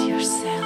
Yourself.